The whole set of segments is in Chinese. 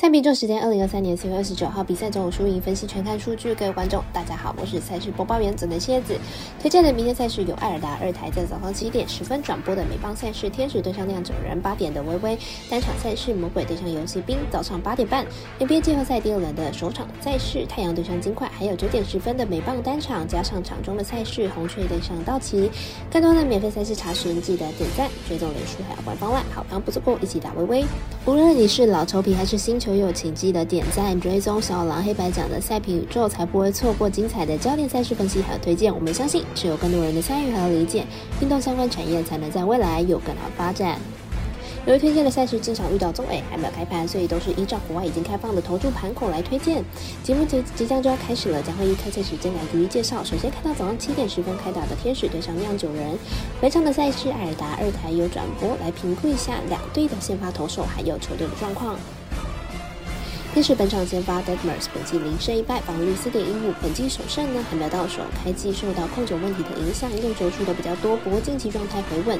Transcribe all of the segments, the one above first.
赛比做时间，二零二三年四月二十九号比赛中午输赢分析全看数据。各位观众，大家好，我是赛事播报员泽内蝎子。推荐的明天赛事有艾尔达二台在早上七点十分转播的美邦赛事，天使对上酿酒人；八点的微微单场赛事，魔鬼对上游戏兵；早上八点半 NBA 季后赛第二轮的首场赛事，太阳对上金块；还有九点十分的美棒单场，加上场中的赛事，红雀对上道奇。更多的免费赛事查询，记得点赞、追踪脸书还有官方外，好康不错过，一起打微微。无论你是老球皮还是新球。友，请记得点赞、追踪小狼黑白奖的赛评宇宙，才不会错过精彩的焦点赛事分析和推荐。我们相信，只有更多人的参与和理解，运动相关产业才能在未来有更好的发展。由于推荐的赛事经常遇到中 A 还没有开盘，所以都是依照国外已经开放的投注盘口来推荐。节目即即将就要开始了，将会以开赛时间来逐一介绍。首先看到早上七点十分开打的天使对上酿酒人，本场的赛事艾尔达二台有转播，来评估一下两队的先发投手还有球队的状况。天使本场先发 Deadmers，本季零胜一败，防御四点一五。本季首胜呢还没有到手，开季受到控球问题的影响，用球出的比较多，不过近期状态回稳，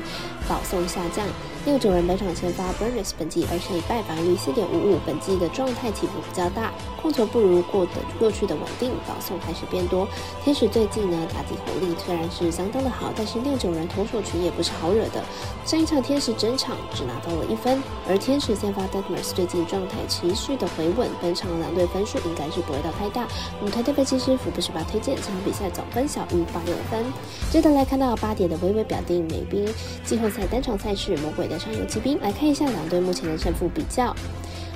保送下降。六九人本场先发 Burnes，本季二胜一败，防御四点五五。本季的状态起伏比较大，控球不如过的过去的稳定，保送开始变多。天使最近呢打击火力虽然是相当的好，但是六九人投手群也不是好惹的。上一场天使整场只拿到了一分，而天使先发 Deadmers 最近状态持续的回本场两队分数应该是不会到太大。我们团队分析师福布斯把推荐这场比赛总分小于八六分。接着来看到八点的微微表定美兵季后赛单场赛事魔鬼的上游骑兵，来看一下两队目前的胜负比较。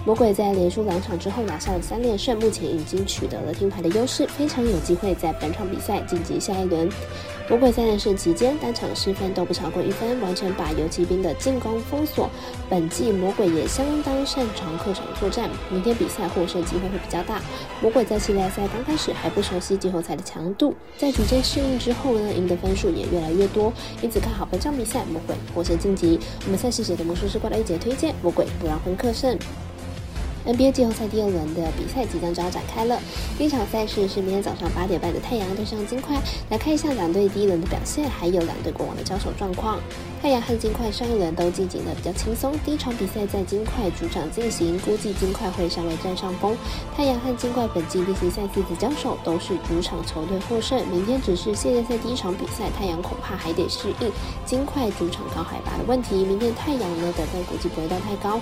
魔鬼在连输两场之后拿下了三连胜，目前已经取得了听牌的优势，非常有机会在本场比赛晋级下一轮。魔鬼三连胜期间，单场失分都不超过一分，完全把游骑兵的进攻封锁。本季魔鬼也相当擅长客场作战，明天比赛获胜机会会比较大。魔鬼在系列赛刚开始还不熟悉季后赛的强度，在逐渐适应之后呢，赢得分数也越来越多，因此看好本场比赛魔鬼获胜晋级。我们赛事解的魔术师过了一节推荐，魔鬼不让分客胜。NBA 季后赛第二轮的比赛即将就要展开了。第一场赛事是明天早上八点半的太阳对上金块，来看一下两队第一轮的表现，还有两队过往的交手状况。太阳和金块上一轮都进行的比较轻松，第一场比赛在金块主场进行，估计金块会稍微占上风。太阳和金块本季例行赛四次交手都是主场球队获胜，明天只是系列赛第一场比赛，太阳恐怕还得适应金块主场高海拔的问题。明天太阳呢得分估计不会到太高。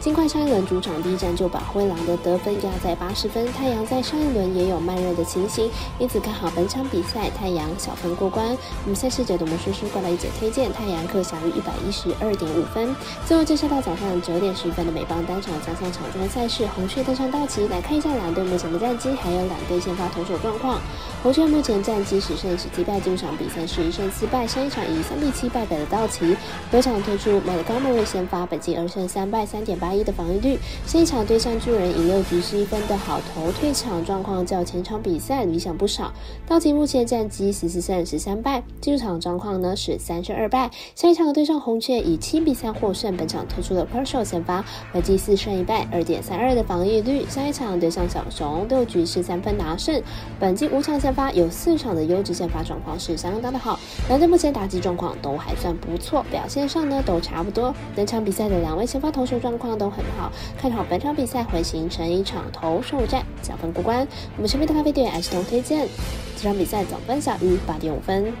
金块上一轮主场第一战就把灰狼的得分压在八十分，太阳在上一轮也有慢热的情形，因此看好本场比赛太阳小分过关。我们赛事解读魔术师过来一姐推荐太阳客小于一百一十二点五分。最后介绍到早上九点十分的美邦单场加上场中赛事，红雀登上道奇，来看一下两队目前的战绩，还有两队先发投手状况。红雀目前战绩十胜十击败，这场比赛是一胜四败，上一场以三比七败给了道奇。本场推出马德高莫瑞先发，本季二胜三败，三点八。一的防御率，上一场对上巨人以六局失一分的好投，退场状况较前场比赛理想不少。道奇目前战绩十四胜十三败，进场状况呢是三胜二败。上一场对上红雀以七比三获胜，本场推出了 p e r s o 先发，本季四胜一败，二点三二的防御率。上一场对上小熊六局失三分拿胜，本季五场先发有四场的优质先发状况是相当的好。两队目前打击状况都还算不错，表现上呢都差不多。本场比赛的两位先发投手状况都。很好，看好本场比赛会形成一场投手战，小分过关。我们身边的咖啡店 S 同推荐，这场比赛总分小于八点五分。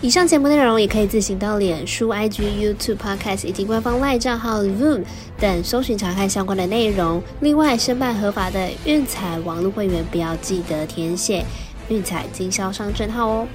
以上节目内容也可以自行到脸书、IG、YouTube、Podcast 以及官方外账号 Zoom 等搜寻查看相关的内容。另外，申办合法的运彩网络会员，不要记得填写运彩经销商证号哦。